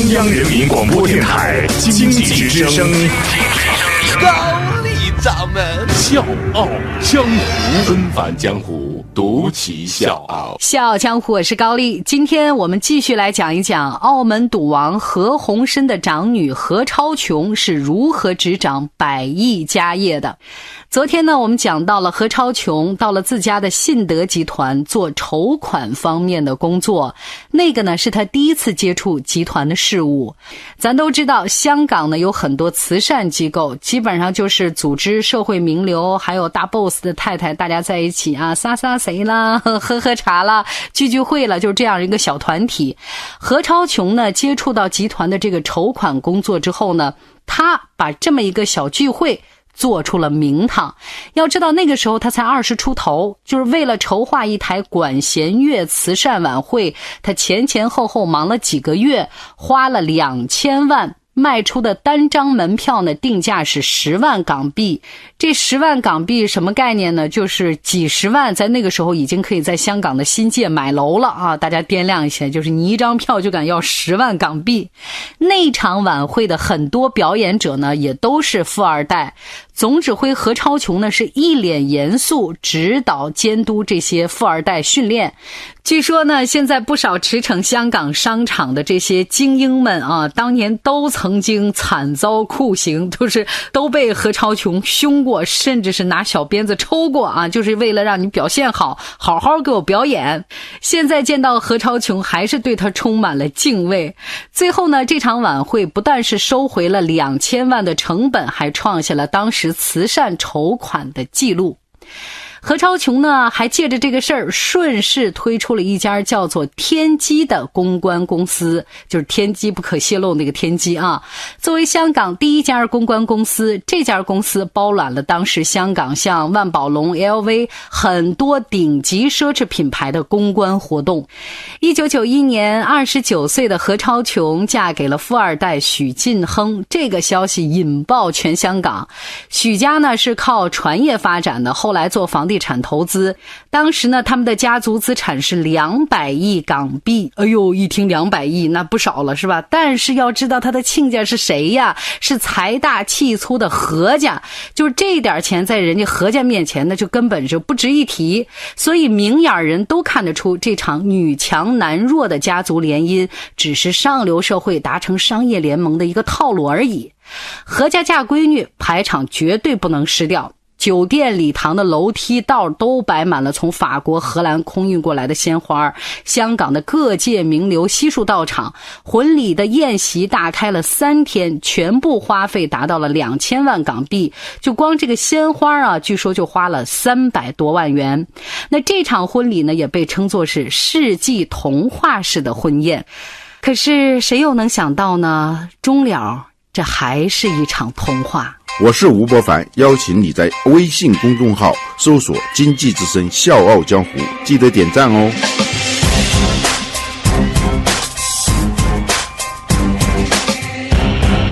中央人民广播电台经济之声，掌门笑傲江湖，纷繁江湖，独骑笑傲。笑傲江湖，我是高丽。今天我们继续来讲一讲澳门赌王何鸿燊的长女何超琼是如何执掌百亿家业的。昨天呢，我们讲到了何超琼到了自家的信德集团做筹款方面的工作，那个呢是他第一次接触集团的事务。咱都知道，香港呢有很多慈善机构，基本上就是组织社会名流还有大 boss 的太太大家在一起啊，撒撒谁啦，喝喝茶啦，聚聚会了，就是这样一个小团体。何超琼呢接触到集团的这个筹款工作之后呢，他把这么一个小聚会。做出了名堂。要知道那个时候他才二十出头，就是为了筹划一台管弦乐慈善晚会，他前前后后忙了几个月，花了两千万。卖出的单张门票呢，定价是十万港币。这十万港币什么概念呢？就是几十万，在那个时候已经可以在香港的新界买楼了啊！大家掂量一下，就是你一张票就敢要十万港币。那场晚会的很多表演者呢，也都是富二代。总指挥何超琼呢，是一脸严肃指导监督这些富二代训练。据说呢，现在不少驰骋香港商场的这些精英们啊，当年都曾经惨遭酷刑，都是都被何超琼凶过，甚至是拿小鞭子抽过啊，就是为了让你表现好，好好给我表演。现在见到何超琼，还是对他充满了敬畏。最后呢，这场晚会不但是收回了两千万的成本，还创下了当时慈善筹款的记录。何超琼呢，还借着这个事儿，顺势推出了一家叫做“天机”的公关公司，就是“天机不可泄露”那个“天机”啊。作为香港第一家公关公司，这家公司包揽了当时香港像万宝龙、LV 很多顶级奢侈品牌的公关活动。一九九一年，二十九岁的何超琼嫁给了富二代许晋亨，这个消息引爆全香港。许家呢是靠船业发展的，后来做房。地产投资，当时呢，他们的家族资产是两百亿港币。哎呦，一听两百亿，那不少了，是吧？但是要知道他的亲家是谁呀？是财大气粗的何家，就是这点钱在人家何家面前，那就根本就不值一提。所以明眼人都看得出，这场女强男弱的家族联姻，只是上流社会达成商业联盟的一个套路而已。何家嫁闺女，排场绝对不能失掉。酒店礼堂的楼梯道都摆满了从法国、荷兰空运过来的鲜花，香港的各界名流悉数到场。婚礼的宴席大开了三天，全部花费达到了两千万港币，就光这个鲜花啊，据说就花了三百多万元。那这场婚礼呢，也被称作是世纪童话式的婚宴。可是谁又能想到呢？终了，这还是一场童话。我是吴伯凡，邀请你在微信公众号搜索“经济之声笑傲江湖”，记得点赞哦。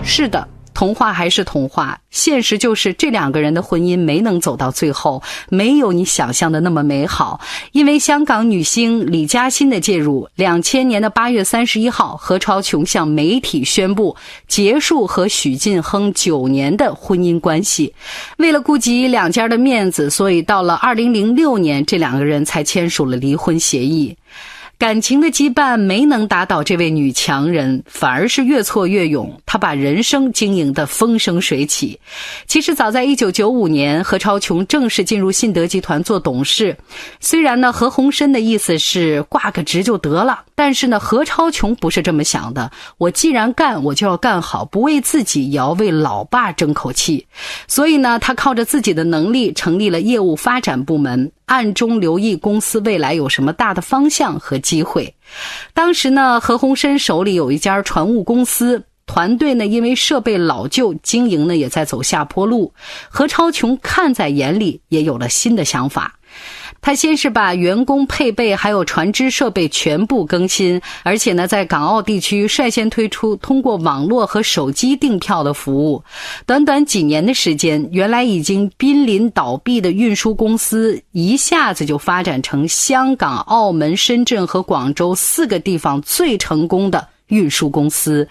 是的。童话还是童话，现实就是这两个人的婚姻没能走到最后，没有你想象的那么美好。因为香港女星李嘉欣的介入，两千年的八月三十一号，何超琼向媒体宣布结束和许晋亨九年的婚姻关系。为了顾及两家的面子，所以到了二零零六年，这两个人才签署了离婚协议。感情的羁绊没能打倒这位女强人，反而是越挫越勇。她把人生经营得风生水起。其实早在一九九五年，何超琼正式进入信德集团做董事。虽然呢，何鸿燊的意思是挂个职就得了，但是呢，何超琼不是这么想的。我既然干，我就要干好，不为自己，也要为老爸争口气。所以呢，他靠着自己的能力成立了业务发展部门。暗中留意公司未来有什么大的方向和机会。当时呢，何鸿燊手里有一家船务公司，团队呢因为设备老旧，经营呢也在走下坡路。何超琼看在眼里，也有了新的想法。他先是把员工配备还有船只设备全部更新，而且呢，在港澳地区率先推出通过网络和手机订票的服务。短短几年的时间，原来已经濒临倒闭的运输公司，一下子就发展成香港、澳门、深圳和广州四个地方最成功的运输公司。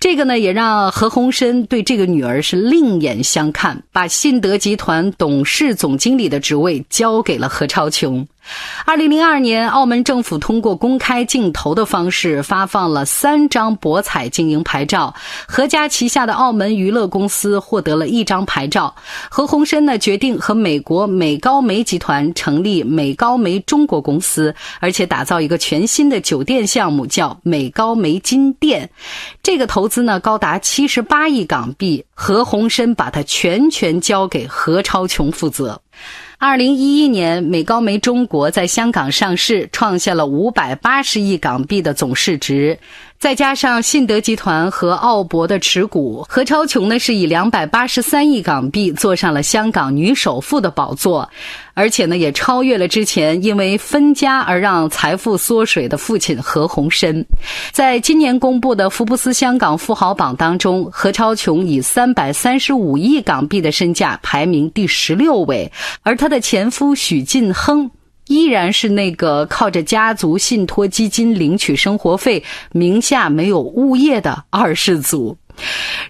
这个呢，也让何鸿燊对这个女儿是另眼相看，把信德集团董事总经理的职位交给了何超琼。二零零二年，澳门政府通过公开竞投的方式发放了三张博彩经营牌照，何家旗下的澳门娱乐公司获得了一张牌照。何鸿燊呢，决定和美国美高梅集团成立美高梅中国公司，而且打造一个全新的酒店项目，叫美高梅金店。这个投资呢，高达七十八亿港币，何鸿燊把它全权交给何超琼负责。二零一一年，美高梅中国在香港上市，创下了五百八十亿港币的总市值。再加上信德集团和澳博的持股，何超琼呢是以两百八十三亿港币坐上了香港女首富的宝座，而且呢也超越了之前因为分家而让财富缩水的父亲何鸿燊。在今年公布的福布斯香港富豪榜当中，何超琼以三百三十五亿港币的身价排名第十六位，而她的前夫许晋亨。依然是那个靠着家族信托基金领取生活费、名下没有物业的二世祖。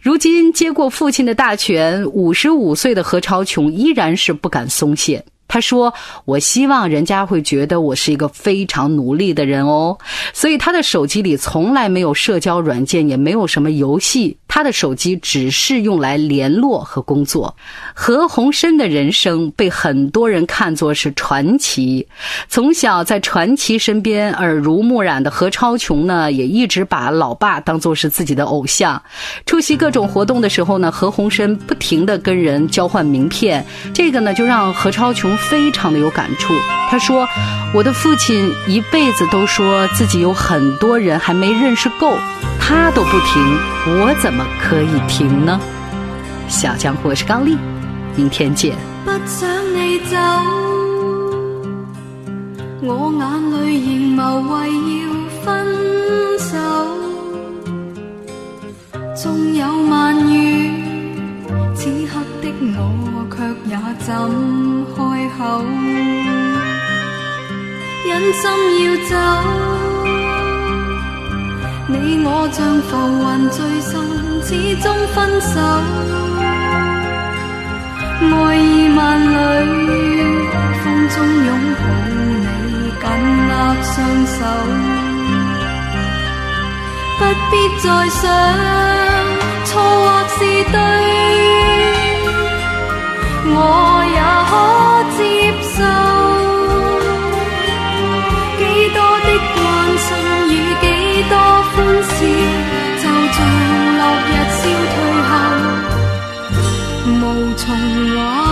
如今接过父亲的大权，五十五岁的何超琼依然是不敢松懈。他说：“我希望人家会觉得我是一个非常努力的人哦。”所以他的手机里从来没有社交软件，也没有什么游戏。他的手机只是用来联络和工作。何鸿燊的人生被很多人看作是传奇。从小在传奇身边耳濡目染的何超琼呢，也一直把老爸当作是自己的偶像。出席各种活动的时候呢，何鸿燊不停地跟人交换名片。这个呢，就让何超琼非常的有感触。他说：“我的父亲一辈子都说自己有很多人还没认识够。”他都不停，我怎么可以停呢？小江湖是高丽，明天见。不想你走，我眼里仍谋为要分手，纵有万语，此刻的我却也怎开口？忍心要走。你我像浮云聚散，始终分手。爱意万里，风中拥抱你，紧握双手。不必再想，错或是对，我也可从挽留。